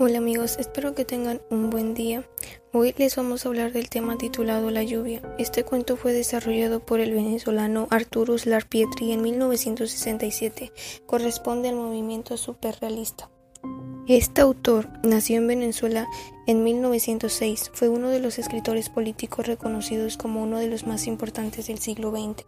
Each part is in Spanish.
Hola amigos, espero que tengan un buen día. Hoy les vamos a hablar del tema titulado La lluvia. Este cuento fue desarrollado por el venezolano Arturus Larpietri en 1967. Corresponde al movimiento superrealista. Este autor nació en Venezuela en 1906. Fue uno de los escritores políticos reconocidos como uno de los más importantes del siglo XX.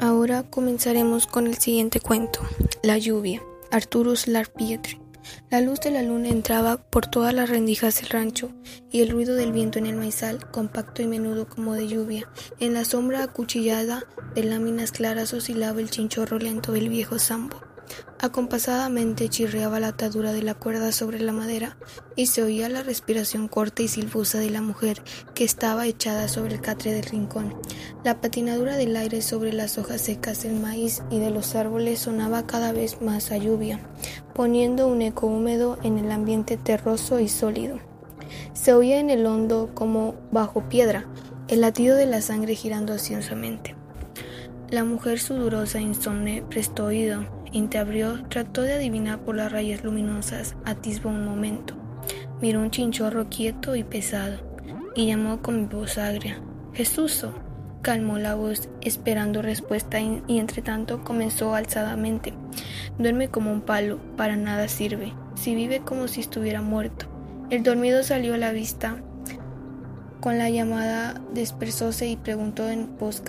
Ahora comenzaremos con el siguiente cuento, La lluvia. Arturus Larpietri. La luz de la luna entraba por todas las rendijas del rancho y el ruido del viento en el maizal, compacto y menudo como de lluvia. En la sombra acuchillada de láminas claras oscilaba el chinchorro lento del viejo sambo. Acompasadamente chirriaba la atadura de la cuerda sobre la madera y se oía la respiración corta y silbusa de la mujer que estaba echada sobre el catre del rincón. La patinadura del aire sobre las hojas secas del maíz y de los árboles sonaba cada vez más a lluvia, poniendo un eco húmedo en el ambiente terroso y sólido. Se oía en el hondo como bajo piedra el latido de la sangre girando ansiosamente. La mujer sudorosa e insomne prestó oído Entreabrió, trató de adivinar por las rayas luminosas, atisbó un momento. Miró un chinchorro quieto y pesado, y llamó con voz agria. Jesúso. Calmó la voz, esperando respuesta, y entre tanto comenzó alzadamente. Duerme como un palo, para nada sirve. Si vive como si estuviera muerto. El dormido salió a la vista. Con la llamada dispersóse y preguntó en voz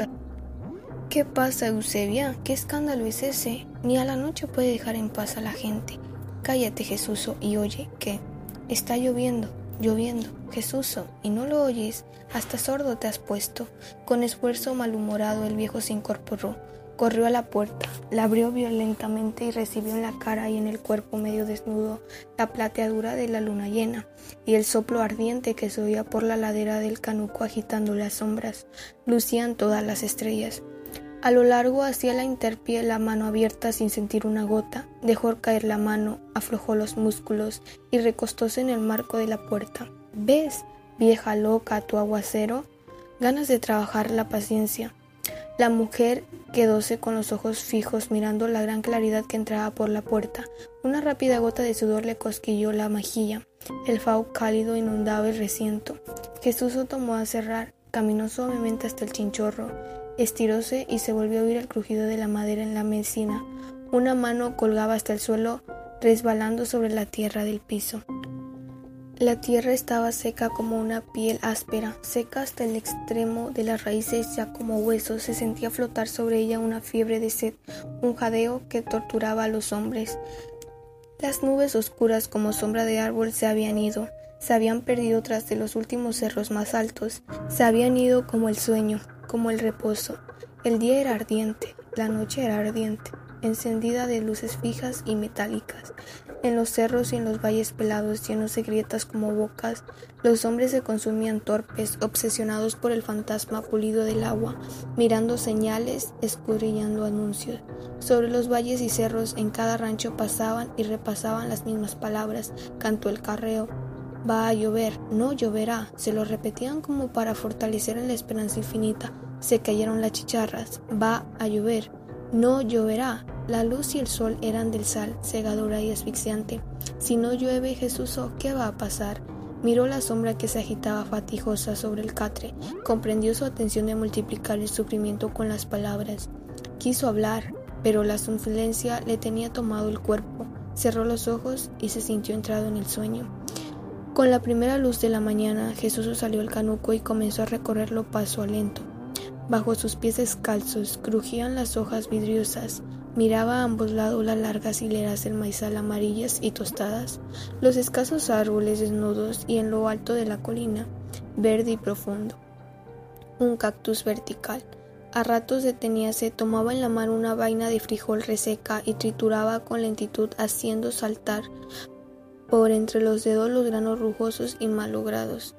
¿Qué pasa, Eusebia? ¿Qué escándalo es ese? Ni a la noche puede dejar en paz a la gente. Cállate, Jesús, y oye, ¿qué? Está lloviendo, lloviendo, Jesús, y no lo oyes, hasta sordo te has puesto. Con esfuerzo malhumorado el viejo se incorporó, corrió a la puerta, la abrió violentamente y recibió en la cara y en el cuerpo medio desnudo la plateadura de la luna llena y el soplo ardiente que se oía por la ladera del canuco agitando las sombras. Lucían todas las estrellas. A lo largo hacía la interpie la mano abierta sin sentir una gota, dejó caer la mano, aflojó los músculos y recostóse en el marco de la puerta. ¿Ves, vieja loca, tu aguacero? Ganas de trabajar la paciencia. La mujer quedóse con los ojos fijos mirando la gran claridad que entraba por la puerta. Una rápida gota de sudor le cosquilló la mejilla. El fau cálido inundaba el recinto. Jesús lo tomó a cerrar, caminó suavemente hasta el chinchorro Estiróse y se volvió a oír el crujido de la madera en la mesina. Una mano colgaba hasta el suelo, resbalando sobre la tierra del piso. La tierra estaba seca como una piel áspera, seca hasta el extremo de las raíces ya como huesos. Se sentía flotar sobre ella una fiebre de sed, un jadeo que torturaba a los hombres. Las nubes oscuras como sombra de árbol se habían ido, se habían perdido tras de los últimos cerros más altos, se habían ido como el sueño como el reposo. El día era ardiente, la noche era ardiente, encendida de luces fijas y metálicas. En los cerros y en los valles pelados llenos de grietas como bocas, los hombres se consumían torpes, obsesionados por el fantasma pulido del agua, mirando señales, escudriñando anuncios. Sobre los valles y cerros en cada rancho pasaban y repasaban las mismas palabras, cantó el carreo, Va a llover, no lloverá. Se lo repetían como para fortalecer en la esperanza infinita. Se cayeron las chicharras. Va a llover, no lloverá. La luz y el sol eran del sal, cegadora y asfixiante. Si no llueve, Jesús, ¿qué va a pasar? Miró la sombra que se agitaba fatigosa sobre el catre. Comprendió su atención de multiplicar el sufrimiento con las palabras. Quiso hablar, pero la somnolencia le tenía tomado el cuerpo. Cerró los ojos y se sintió entrado en el sueño. Con la primera luz de la mañana, Jesús salió al canuco y comenzó a recorrerlo paso a lento. Bajo sus pies descalzos crujían las hojas vidriosas, miraba a ambos lados las largas hileras del maizal amarillas y tostadas, los escasos árboles desnudos y en lo alto de la colina, verde y profundo. Un cactus vertical. A ratos deteníase, tomaba en la mano una vaina de frijol reseca y trituraba con lentitud haciendo saltar por entre los dedos los granos rugosos y malogrados.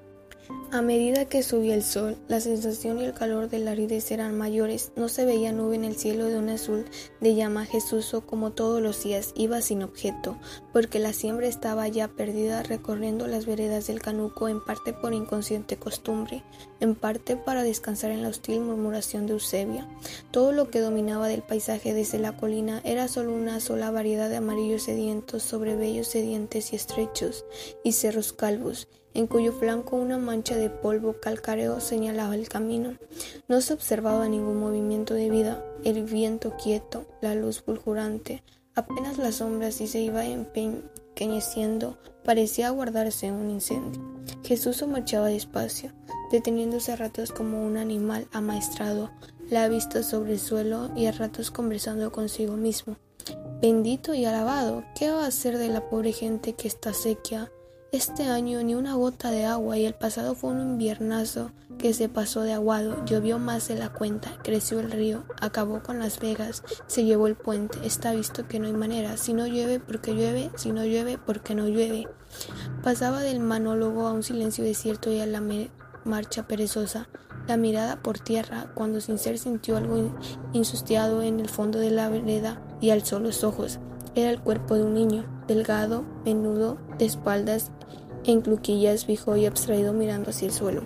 A medida que subía el sol, la sensación y el calor del aridez eran mayores. No se veía nube en el cielo de un azul de llama. Jesús, como todos los días, iba sin objeto, porque la siembra estaba ya perdida recorriendo las veredas del canuco, en parte por inconsciente costumbre, en parte para descansar en la hostil murmuración de Eusebia. Todo lo que dominaba del paisaje desde la colina era solo una sola variedad de amarillos sedientos sobre bellos sedientes y estrechos, y cerros calvos en cuyo flanco una mancha de polvo calcáreo señalaba el camino. No se observaba ningún movimiento de vida, el viento quieto, la luz fulgurante, apenas las sombras y se iba empequeñeciendo, parecía aguardarse un incendio. Jesús marchaba despacio, deteniéndose a ratos como un animal amaestrado, la vista sobre el suelo y a ratos conversando consigo mismo. Bendito y alabado, ¿qué va a hacer de la pobre gente que está sequia? Este año ni una gota de agua y el pasado fue un inviernazo que se pasó de aguado, llovió más de la cuenta, creció el río, acabó con Las Vegas, se llevó el puente, está visto que no hay manera, si no llueve porque llueve, si no llueve porque no llueve. Pasaba del monólogo a un silencio desierto y a la marcha perezosa, la mirada por tierra, cuando sin ser sintió algo insustiado en el fondo de la vereda y alzó los ojos. Era el cuerpo de un niño, delgado, menudo, de espaldas en cluquillas, fijo y abstraído mirando hacia el suelo.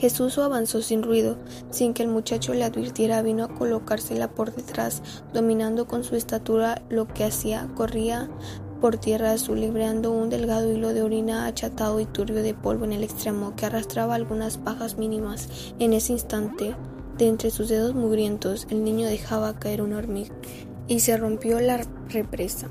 Jesús avanzó sin ruido, sin que el muchacho le advirtiera, vino a colocársela por detrás, dominando con su estatura lo que hacía, corría por tierra azul, libreando un delgado hilo de orina achatado y turbio de polvo en el extremo, que arrastraba algunas pajas mínimas. En ese instante, de entre sus dedos mugrientos, el niño dejaba caer una hormiga y se rompió la represa.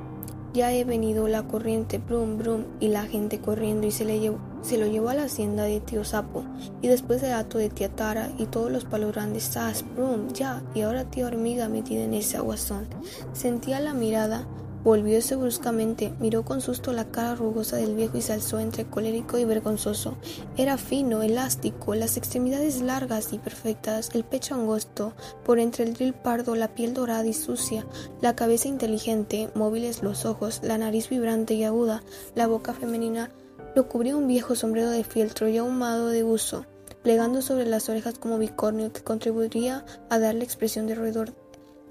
Ya he venido la corriente, brum brum, y la gente corriendo y se, le se lo llevó a la hacienda de tío Sapo, y después el ato de tía Tara y todos los palos grandes, sas, brum, ya, y ahora tía Hormiga metida en ese aguazón. Sentía la mirada Volvióse bruscamente, miró con susto la cara rugosa del viejo y se alzó entre colérico y vergonzoso. Era fino, elástico, las extremidades largas y perfectas, el pecho angosto, por entre el dril pardo la piel dorada y sucia, la cabeza inteligente, móviles los ojos, la nariz vibrante y aguda, la boca femenina lo cubría un viejo sombrero de fieltro ya ahumado de uso, plegando sobre las orejas como bicornio que contribuiría a darle expresión de roedor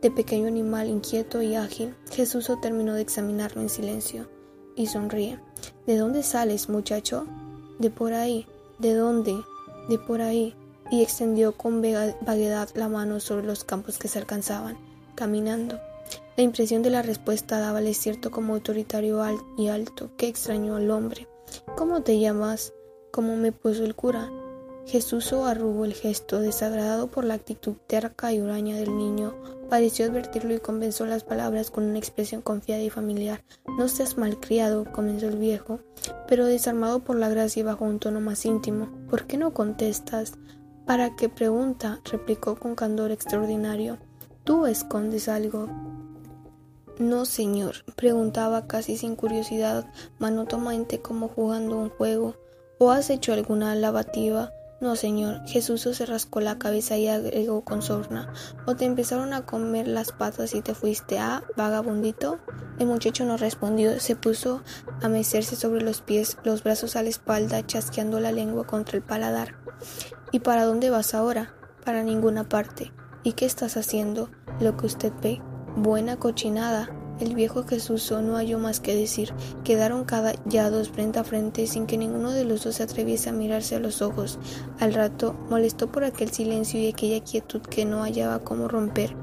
de pequeño animal inquieto y ágil, Jesús terminó de examinarlo en silencio y sonríe. ¿De dónde sales, muchacho? De por ahí. ¿De dónde? De por ahí. Y extendió con vaguedad la mano sobre los campos que se alcanzaban, caminando. La impresión de la respuesta dábale cierto como autoritario y alto, que extrañó al hombre. ¿Cómo te llamas? ¿Cómo me puso el cura? Jesús arrugó el gesto, desagradado por la actitud terca y huraña del niño. Pareció advertirlo y comenzó las palabras con una expresión confiada y familiar. No seas malcriado, comenzó el viejo, pero desarmado por la gracia y bajo un tono más íntimo. ¿Por qué no contestas? ¿Para qué pregunta? replicó con candor extraordinario. Tú escondes algo. No, señor, preguntaba casi sin curiosidad, monótonamente como jugando un juego. ¿O has hecho alguna lavativa? No, señor. Jesús se rascó la cabeza y agregó con sorna. ¿O te empezaron a comer las patas y te fuiste a vagabundito? El muchacho no respondió. Se puso a mecerse sobre los pies, los brazos a la espalda, chasqueando la lengua contra el paladar. ¿Y para dónde vas ahora? Para ninguna parte. ¿Y qué estás haciendo? Lo que usted ve. Buena cochinada. El viejo Jesús no halló más que decir. Quedaron callados frente a frente sin que ninguno de los dos se atreviese a mirarse a los ojos. Al rato, molestó por aquel silencio y aquella quietud que no hallaba cómo romper,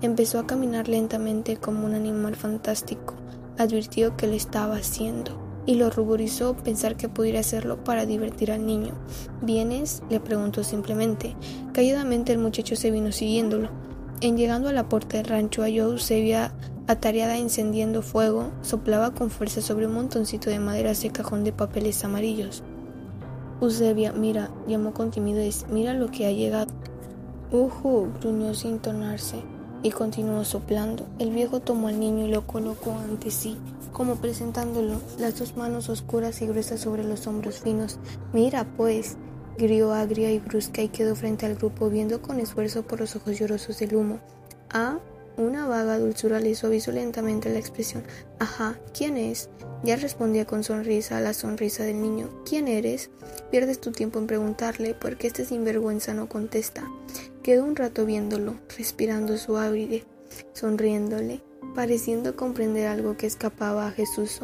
empezó a caminar lentamente como un animal fantástico. Advirtió que lo estaba haciendo y lo ruborizó pensar que pudiera hacerlo para divertir al niño. ¿Vienes? le preguntó simplemente. Calladamente el muchacho se vino siguiéndolo. En llegando a la puerta del rancho halló a Eusebia atareada encendiendo fuego, soplaba con fuerza sobre un montoncito de madera ese cajón de papeles amarillos. Eusebia, mira, llamó con timidez, mira lo que ha llegado. Uhu, gruñó sin tornarse y continuó soplando. El viejo tomó al niño y lo colocó ante sí, como presentándolo, las dos manos oscuras y gruesas sobre los hombros finos. Mira, pues, gritó agria y brusca y quedó frente al grupo viendo con esfuerzo por los ojos llorosos del humo. Ah, Una vaga dulzura le suavizó lentamente la expresión. Ajá, ¿quién es? Ya respondía con sonrisa a la sonrisa del niño. ¿Quién eres? Pierdes tu tiempo en preguntarle, porque este sinvergüenza no contesta. Quedó un rato viéndolo, respirando su aire, sonriéndole, pareciendo comprender algo que escapaba a Jesús.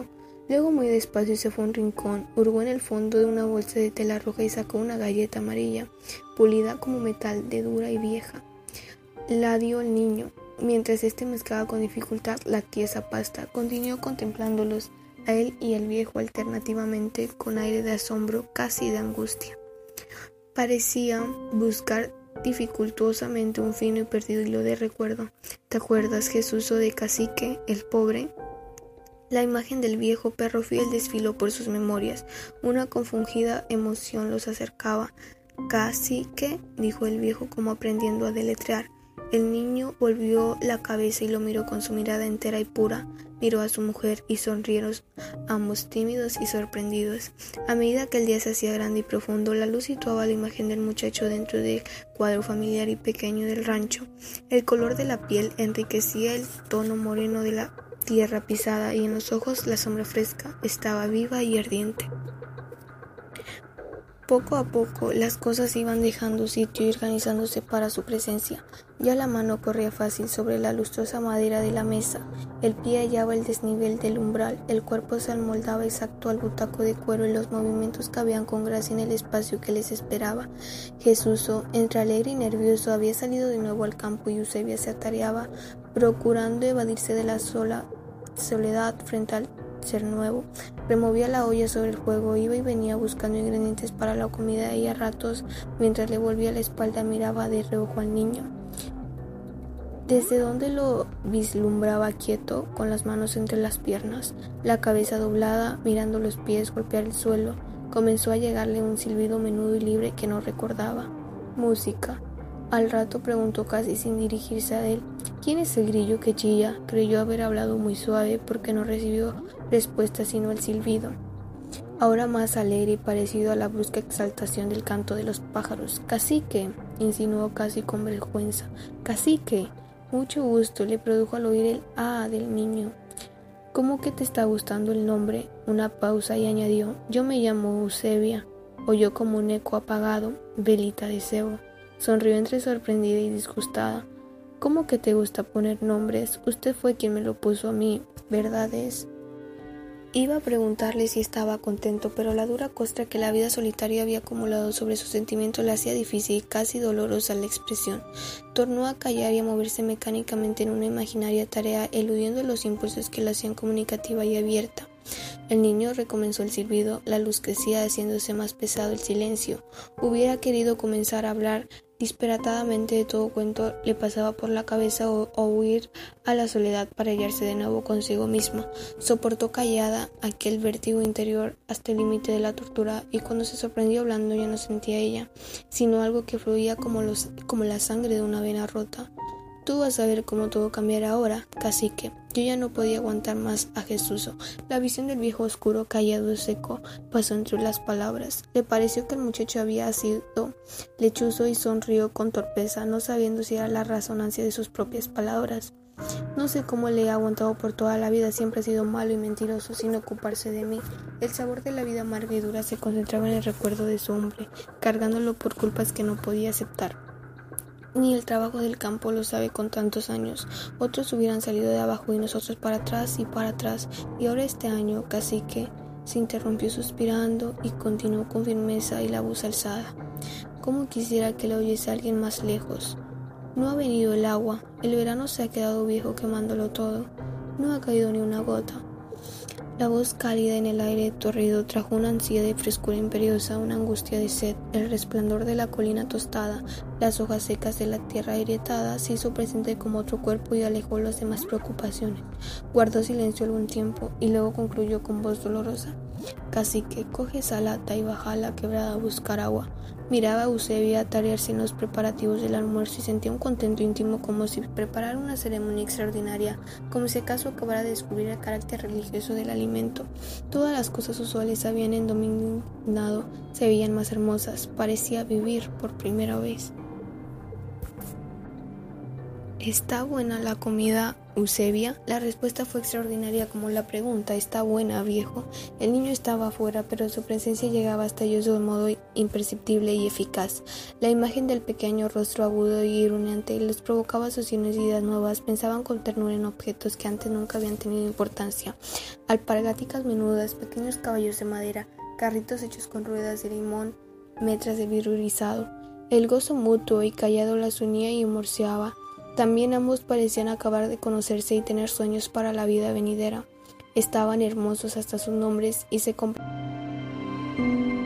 Luego muy despacio se fue a un rincón, hurgó en el fondo de una bolsa de tela roja y sacó una galleta amarilla, pulida como metal de dura y vieja. La dio el niño, mientras éste mezclaba con dificultad la tiesa pasta. Continuó contemplándolos a él y el viejo alternativamente con aire de asombro, casi de angustia. Parecía buscar dificultuosamente un fino y perdido hilo de recuerdo. ¿Te acuerdas, Jesús, o de Cacique, el pobre? La imagen del viejo perro fiel desfiló por sus memorias. Una confundida emoción los acercaba. Casi que, dijo el viejo como aprendiendo a deletrear. El niño volvió la cabeza y lo miró con su mirada entera y pura. Miró a su mujer y sonrieron ambos tímidos y sorprendidos. A medida que el día se hacía grande y profundo, la luz situaba la imagen del muchacho dentro del cuadro familiar y pequeño del rancho. El color de la piel enriquecía el tono moreno de la tierra pisada y en los ojos la sombra fresca estaba viva y ardiente. Poco a poco las cosas iban dejando sitio y organizándose para su presencia. Ya la mano corría fácil sobre la lustrosa madera de la mesa, el pie hallaba el desnivel del umbral, el cuerpo se amoldaba exacto al butaco de cuero y los movimientos cabían con gracia en el espacio que les esperaba. Jesús, entre alegre y nervioso, había salido de nuevo al campo y Eusebia se atareaba procurando evadirse de la sola soledad frente al ser nuevo. Removía la olla sobre el fuego, iba y venía buscando ingredientes para la comida y a ratos, mientras le volvía la espalda, miraba de reojo al niño. Desde donde lo vislumbraba quieto, con las manos entre las piernas, la cabeza doblada, mirando los pies golpear el suelo, comenzó a llegarle un silbido menudo y libre que no recordaba. Música. Al rato preguntó casi sin dirigirse a él, ¿quién es el grillo que chilla? Creyó haber hablado muy suave porque no recibió respuesta sino el silbido. Ahora más alegre y parecido a la brusca exaltación del canto de los pájaros. Cacique, insinuó casi con vergüenza. Cacique, mucho gusto, le produjo al oír el ah del niño. ¿Cómo que te está gustando el nombre? Una pausa y añadió, yo me llamo Eusebia. Oyó como un eco apagado, velita de cebo. Sonrió entre sorprendida y disgustada. ¿Cómo que te gusta poner nombres? Usted fue quien me lo puso a mí, ¿verdad es? Iba a preguntarle si estaba contento, pero la dura costra que la vida solitaria había acumulado sobre su sentimiento le hacía difícil y casi dolorosa la expresión. Tornó a callar y a moverse mecánicamente en una imaginaria tarea, eludiendo los impulsos que la hacían comunicativa y abierta. El niño recomenzó el silbido, la luz crecía haciéndose más pesado el silencio. Hubiera querido comenzar a hablar, disparatadamente de todo cuento le pasaba por la cabeza o, huir a la soledad para hallarse de nuevo consigo misma. Soportó callada aquel vértigo interior hasta el límite de la tortura y cuando se sorprendió hablando ya no sentía ella, sino algo que fluía como, los, como la sangre de una vena rota. Tú vas a ver cómo todo cambiará ahora, cacique. Yo ya no podía aguantar más a Jesús. La visión del viejo oscuro, callado y seco, pasó entre las palabras. Le pareció que el muchacho había sido lechuzo y sonrió con torpeza, no sabiendo si era la resonancia de sus propias palabras. No sé cómo le he aguantado por toda la vida, siempre ha sido malo y mentiroso sin ocuparse de mí. El sabor de la vida amarga y dura se concentraba en el recuerdo de su hombre, cargándolo por culpas que no podía aceptar. Ni el trabajo del campo lo sabe con tantos años. Otros hubieran salido de abajo y nosotros para atrás y para atrás. Y ahora este año, casi que se interrumpió suspirando y continuó con firmeza y la voz alzada. Como quisiera que la oyese alguien más lejos. No ha venido el agua. El verano se ha quedado viejo quemándolo todo. No ha caído ni una gota. La voz cálida en el aire torrido trajo una ansiedad de frescura imperiosa, una angustia de sed. El resplandor de la colina tostada, las hojas secas de la tierra agrietada se hizo presente como otro cuerpo y alejó las demás preocupaciones. Guardó silencio algún tiempo y luego concluyó con voz dolorosa. Casi que coge esa lata y baja a la quebrada a buscar agua. Miraba a Eusebia tarearse en los preparativos del almuerzo y sentía un contento íntimo como si preparara una ceremonia extraordinaria, como si acaso acabara de descubrir el carácter religioso del alimento. Todas las cosas usuales habían endominado, se veían más hermosas, parecía vivir por primera vez. ¿Está buena la comida, Eusebia? La respuesta fue extraordinaria como la pregunta. ¿Está buena, viejo? El niño estaba afuera, pero su presencia llegaba hasta ellos de un modo imperceptible y eficaz. La imagen del pequeño rostro agudo y iruneante les provocaba y ideas nuevas. Pensaban con ternura en objetos que antes nunca habían tenido importancia. Alpargáticas menudas, pequeños caballos de madera, carritos hechos con ruedas de limón, metras de vidrio El gozo mutuo y callado las unía y. También ambos parecían acabar de conocerse y tener sueños para la vida venidera. Estaban hermosos hasta sus nombres y se compraban.